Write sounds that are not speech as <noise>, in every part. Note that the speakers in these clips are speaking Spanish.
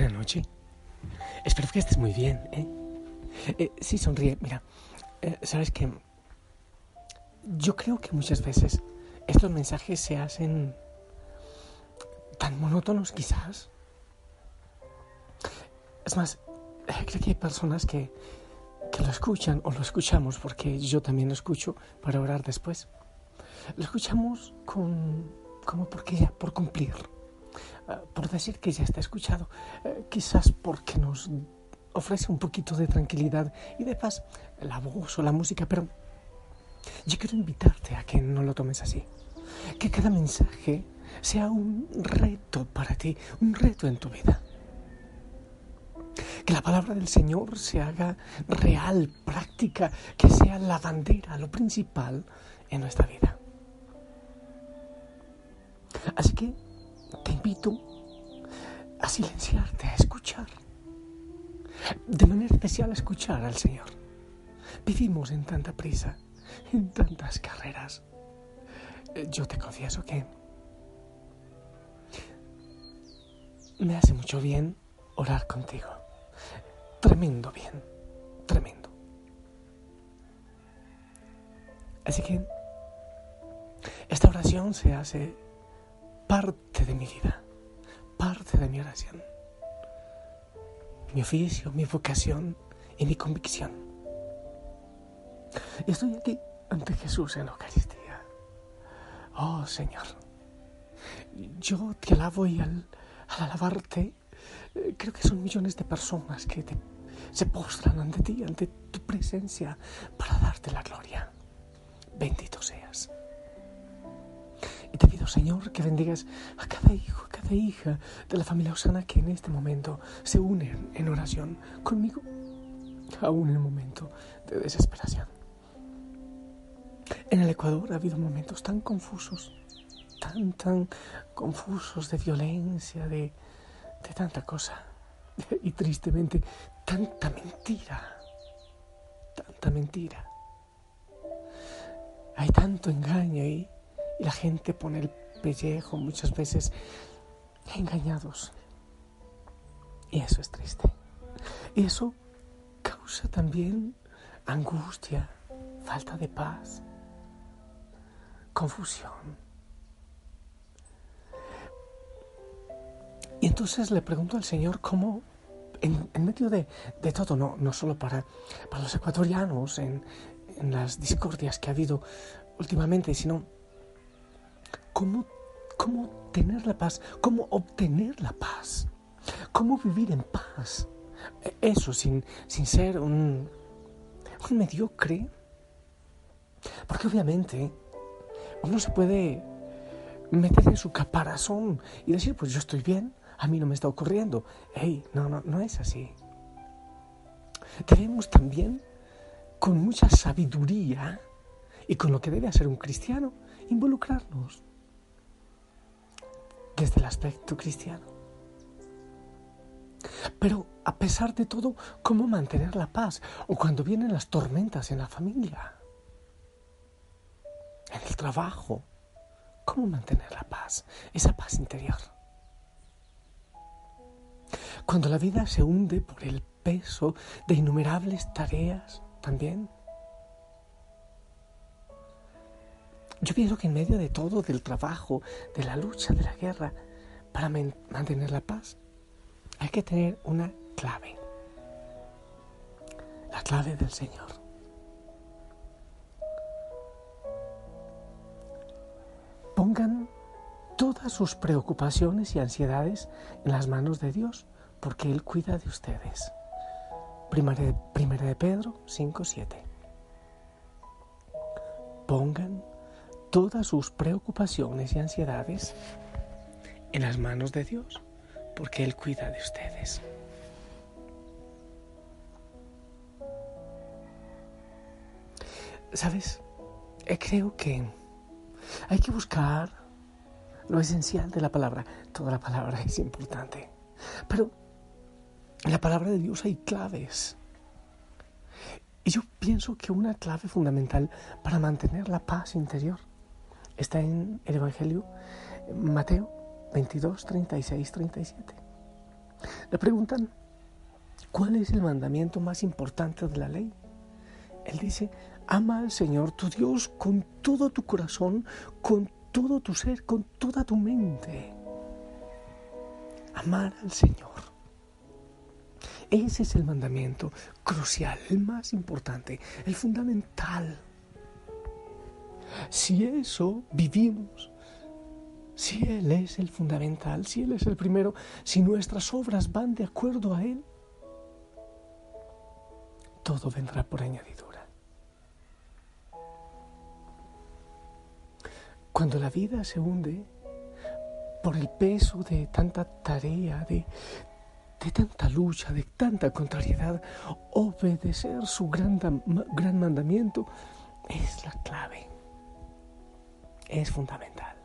Buenas noches. Espero que estés muy bien, ¿eh? eh sí, sonríe. Mira, eh, sabes que yo creo que muchas veces estos mensajes se hacen tan monótonos, quizás. Es más, eh, creo que hay personas que, que lo escuchan o lo escuchamos, porque yo también lo escucho para orar después. Lo escuchamos con, como porque ya, por cumplir por decir que ya está escuchado, eh, quizás porque nos ofrece un poquito de tranquilidad y de paz la voz o la música, pero yo quiero invitarte a que no lo tomes así, que cada mensaje sea un reto para ti, un reto en tu vida. Que la palabra del Señor se haga real, práctica, que sea la bandera, lo principal en nuestra vida. Así que invito a silenciarte, a escuchar. De manera especial a escuchar al Señor. Vivimos en tanta prisa, en tantas carreras. Eh, yo te confieso que me hace mucho bien orar contigo. Tremendo bien, tremendo. Así que esta oración se hace parte de mi vida, parte de mi oración, mi oficio, mi vocación y mi convicción. Estoy aquí ante Jesús en Eucaristía. Oh Señor, yo te alabo y al, alabarte, eh, creo que son millones de personas que se postran ante ti, ante tu presencia, para darte la gloria. Bendito seas. Y te pido, Señor, que bendigas a cada hijo, a cada hija de la familia Osana que en este momento se unen en oración conmigo, aún en el momento de desesperación. En el Ecuador ha habido momentos tan confusos, tan, tan confusos de violencia, de, de tanta cosa. <laughs> Y tristemente, tanta mentira, tanta mentira. Hay tanto engaño y y la gente pone el pellejo muchas veces engañados. Y eso es triste. Y eso causa también angustia, falta de paz, confusión. Y entonces le pregunto al Señor cómo, en, medio de, todo, no, no solo para, para los ecuatorianos, en las discordias que ha habido últimamente, sino cómo, tener la paz, cómo obtener la paz, cómo vivir en paz. Eso sin, sin ser un, un mediocre. Porque obviamente uno se puede meter en su caparazón y decir, pues yo estoy bien, a mí no me está ocurriendo. Hey, no, no, no es así. Debemos también, con mucha sabiduría y con lo que debe hacer un cristiano, involucrarnos desde el aspecto cristiano. Pero a pesar de todo, ¿cómo mantener la paz? O cuando vienen las tormentas en la familia, en el trabajo, ¿cómo mantener la paz? Esa paz interior. Cuando la vida se hunde por el peso de innumerables tareas también, Yo pienso que en medio de todo, del trabajo, de la lucha, de la guerra, para mantener la paz, hay que tener una clave. La clave del Señor. todas sus preocupaciones y ansiedades en las manos de Dios, porque Él cuida de ustedes. Primera de, primera de Pedro 5.7. Pongan todas sus preocupaciones y ansiedades en las manos de Dios, porque Él cuida de ustedes. ¿Sabes? Eh, creo que hay que buscar lo esencial de la palabra. Toda la palabra es importante. Pero en la palabra de Dios hay claves. Y yo pienso que una clave fundamental para mantener la paz interior está en el Evangelio Mateo 22, 36, 37. Le preguntan, ¿cuál es el mandamiento más importante de la ley? Él dice, ama al Señor tu Dios con todo tu corazón, con todo tu ser, con toda tu mente. Amar al Señor. Ese es el mandamiento crucial, el más importante, el fundamental. Si eso vivimos, si Él es el fundamental, si Él es el primero, si nuestras obras van de acuerdo a Él, todo vendrá por añadidura. Cuando la vida se hunde por el peso de tanta tarea, de, de tanta lucha, de tanta contrariedad, obedecer su gran, gran mandamiento es la clave, es fundamental.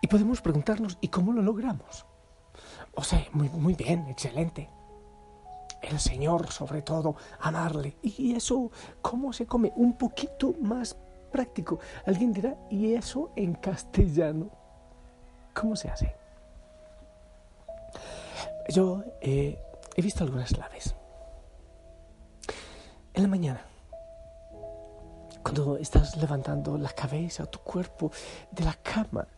Y podemos preguntarnos, ¿y cómo lo logramos? O sea, muy, muy bien, excelente. El Señor, sobre todo, amarle. ¿Y eso cómo se come? Un poquito más práctico. Alguien dirá, ¿y eso en castellano? ¿Cómo se hace? Yo eh, he visto algunas claves. En la mañana, cuando estás levantando la cabeza, tu cuerpo de la cama,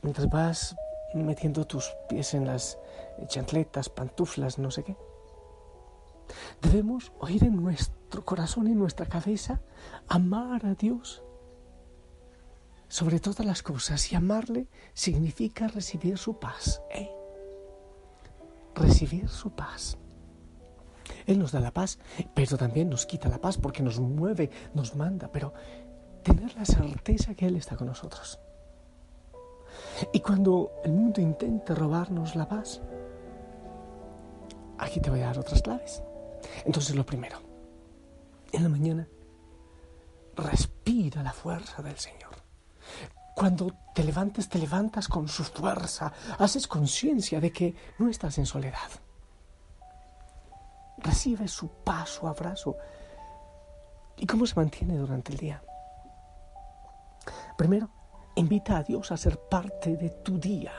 mientras vas metiendo tus pies en las chancletas, pantuflas, no sé qué. Debemos oír en nuestro corazón y nuestra cabeza amar a Dios sobre todas las cosas y amarle significa recibir su paz. ¿eh? Recibir su paz. Él nos da la paz, pero también nos quita la paz porque nos mueve, nos manda, pero tener la certeza que Él está con nosotros. Y cuando el mundo intente robarnos la paz, aquí te voy a dar otras claves. Entonces lo primero, en la mañana, respira la fuerza del Señor. Cuando te levantes, te levantas con su fuerza, haces conciencia de que no estás en soledad. Recibe su paz, su abrazo. ¿Y cómo se mantiene durante el día? Primero, Invita a Dios a ser parte de tu día.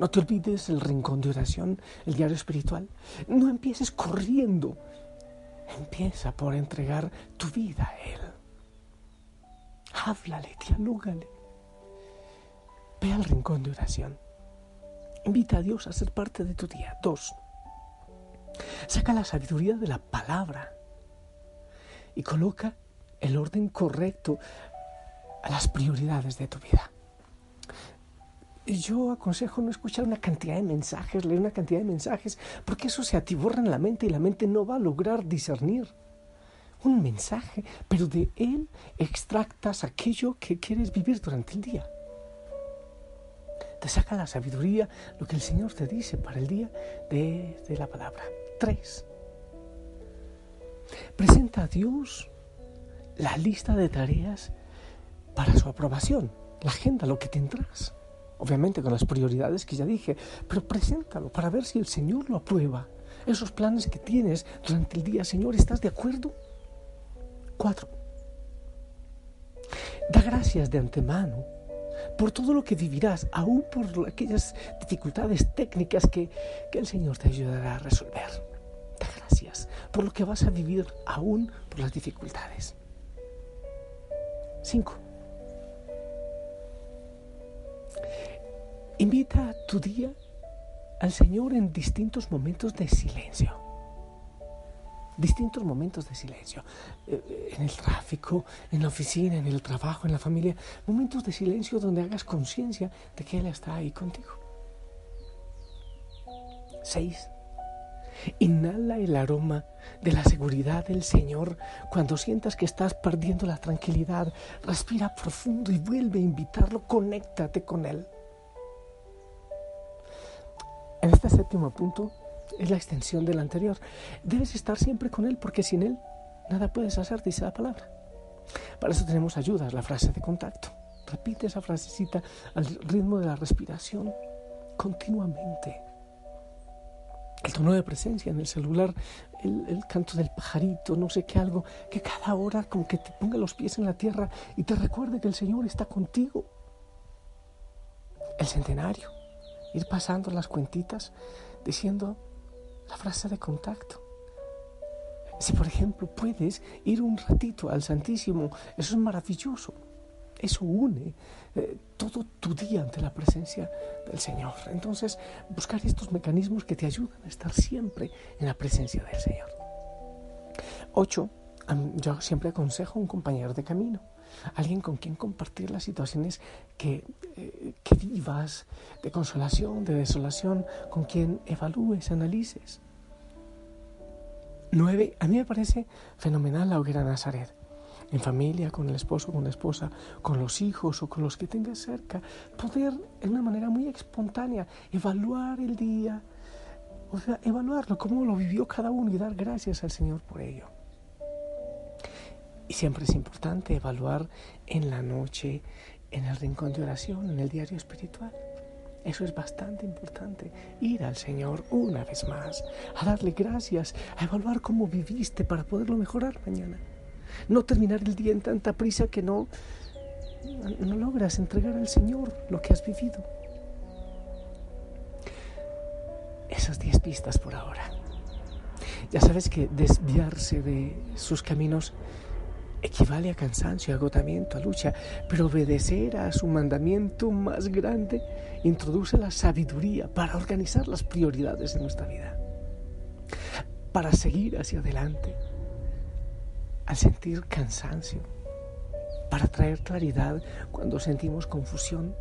No te olvides el rincón de oración, el diario espiritual. No empieces corriendo. Empieza por entregar tu vida a Él. Háblale, dialógale. Ve al rincón de oración. Invita a Dios a ser parte de tu día. Dos. Saca la sabiduría de la palabra y coloca el orden correcto a las prioridades de tu vida. Yo aconsejo no escuchar una cantidad de mensajes, leer una cantidad de mensajes, porque eso se atiborra en la mente y la mente no va a lograr discernir un mensaje, pero de él extractas aquello que quieres vivir durante el día. Te saca la sabiduría, lo que el Señor te dice para el día de, de la palabra. Tres. Presenta a Dios la lista de tareas para su aprobación, la agenda, lo que tendrás. Obviamente con las prioridades que ya dije, pero preséntalo para ver si el Señor lo aprueba. Esos planes que tienes durante el día, Señor, ¿estás de acuerdo? Cuatro. Da gracias de antemano por todo lo que vivirás, aún por aquellas dificultades técnicas que, que el Señor te ayudará a resolver. Gracias por lo que vas a vivir, aún por las dificultades. Cinco. Invita tu día al Señor en distintos momentos de silencio. distintos momentos de silencio, eh, en el tráfico, en la oficina, en el trabajo, en la familia, momentos de silencio donde hagas conciencia de que Él está ahí contigo. Seis. Inhala el aroma de la seguridad del Señor cuando sientas que estás perdiendo la tranquilidad. Respira profundo y vuelve a invitarlo. Conéctate con Él. En este séptimo punto es la extensión del anterior. Debes estar siempre con Él porque sin Él nada puedes hacer, dice la palabra. Para eso tenemos ayudas, la frase de contacto. Repite esa frasecita al ritmo de la respiración continuamente. El de presencia en el celular, el, canto del pajarito, no sé qué, algo que cada hora como que te ponga los pies en la tierra y te recuerde que el Señor está contigo. El centenario, ir pasando las cuentitas diciendo la frase de contacto. Si por ejemplo puedes ir un ratito al Santísimo, eso es maravilloso. Eso une eh, todo tu día ante la presencia del Señor. Entonces, buscar estos mecanismos que te ayudan a estar siempre en la presencia del Señor. Ocho, yo siempre aconsejo un compañero de camino, alguien con quien compartir las situaciones que, eh, que vivas, de consolación, de desolación, con quien evalúes, analices. Nueve, a mí me parece fenomenal la hoguera Nazaret. En familia, con el esposo, con la esposa, con los hijos o con los que tengas cerca, poder en una manera muy espontánea evaluar el día, o sea, evaluarlo, cómo lo vivió cada uno y dar gracias al Señor por ello. Y siempre es importante evaluar en la noche, en el rincón de oración, en el diario espiritual. Eso es bastante importante. Ir al Señor una vez más, a darle gracias, a evaluar cómo viviste para poderlo mejorar mañana. No terminar el día en tanta prisa que no, no logras entregar al Señor lo que has vivido. Esas diez pistas por ahora. Ya sabes que desviarse de sus caminos equivale a cansancio, agotamiento, a lucha, pero obedecer a su mandamiento más grande introduce la sabiduría para organizar las prioridades de nuestra vida, para seguir hacia adelante, al sentir cansancio, para traer claridad cuando sentimos confusión,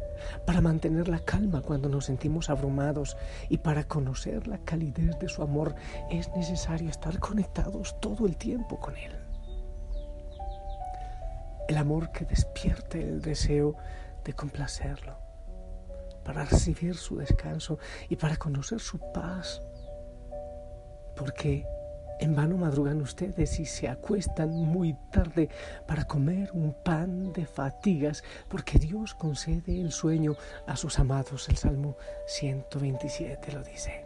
para mantener la calma cuando nos sentimos abrumados y para conocer la calidez de su amor es necesario estar conectados todo el tiempo con Él el amor que despierte el deseo de complacerlo, para recibir su descanso y para conocer su paz. Porque en vano madrugan ustedes y se acuestan muy tarde para comer un pan de fatigas, porque Dios concede el sueño a sus amados. El Salmo 127 lo dice.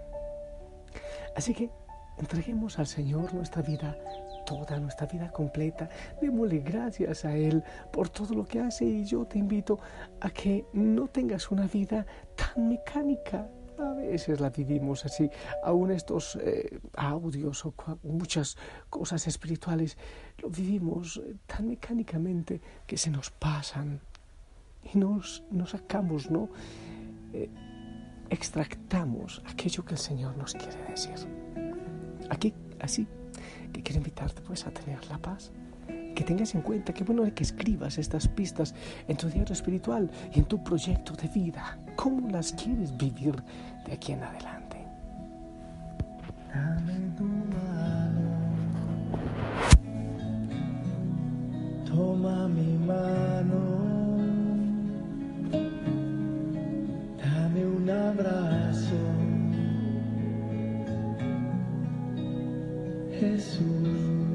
Así que entreguemos al Señor nuestra vida toda nuestra vida completa. Démosle gracias a Él por todo lo que hace y yo te invito a que no tengas una vida tan mecánica. A veces la vivimos así, aún estos eh, audios o muchas cosas espirituales lo vivimos eh, tan mecánicamente que se nos pasan y nos, nos sacamos, ¿no? Eh, extractamos aquello que el Señor nos quiere decir. Aquí, así que quiero invitarte pues a tener la paz. Que tengas en cuenta que bueno que escribas estas pistas en tu diario espiritual y en tu proyecto de vida. ¿Cómo las quieres vivir de aquí en adelante? Dame tu mano, toma mi mano, dame un abrazo. Jesús.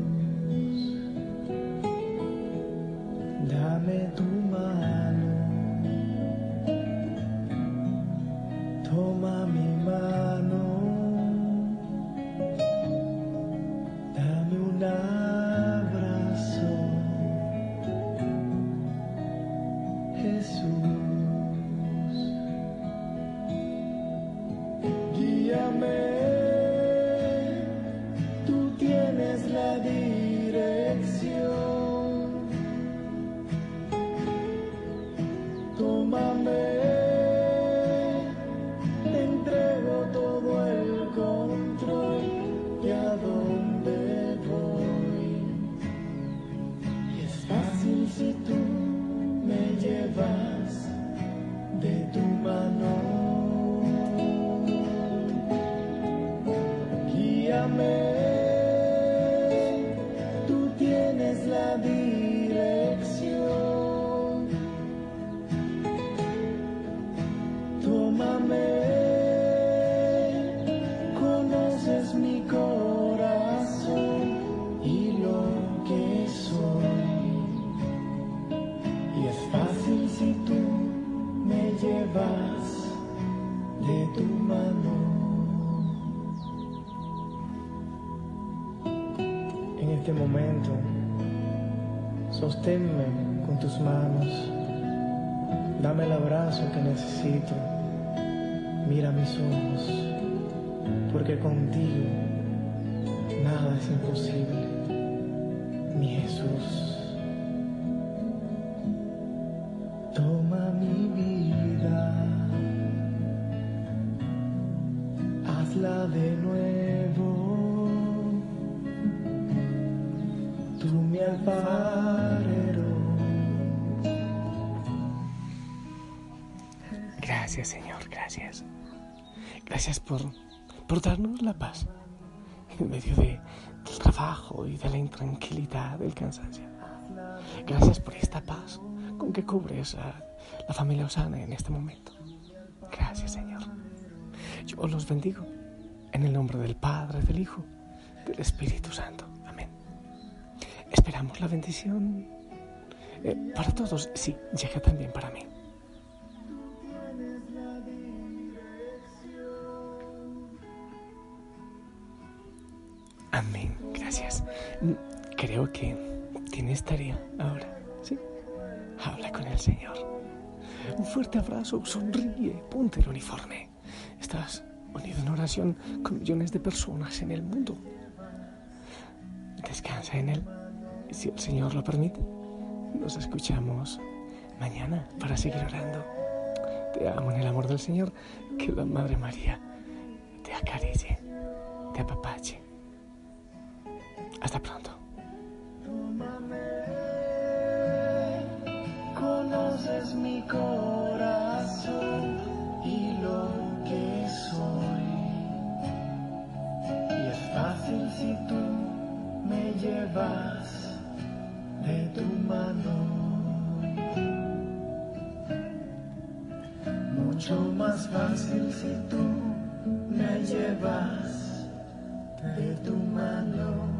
Manos. Dame el abrazo que necesito. Mira mis ojos, porque contigo nada es imposible. Mi Jesús. Gracias por, por darnos la paz en medio de, del trabajo y de la intranquilidad, del cansancio. Gracias por esta paz con que cubres a la familia Osana en este momento. Gracias, Señor. Yo los bendigo en el nombre del Padre, del Hijo, del Espíritu Santo. Amén. Esperamos la bendición eh, para todos. Sí, llega también para mí. Creo que tienes tarea ahora, ¿sí? Habla con el Señor. Un fuerte abrazo, sonríe, ponte el uniforme. Estás unido en oración con millones de personas en el mundo. Descansa en Él. Si el Señor lo permite, nos escuchamos mañana para seguir orando. Te amo en el amor del Señor. Que la Madre María te acaricie, te apapache. Hasta pronto. Conoces mi corazón y lo que soy. Y es fácil si tú me llevas de tu mano. Mucho más fácil si tú me llevas de tu mano.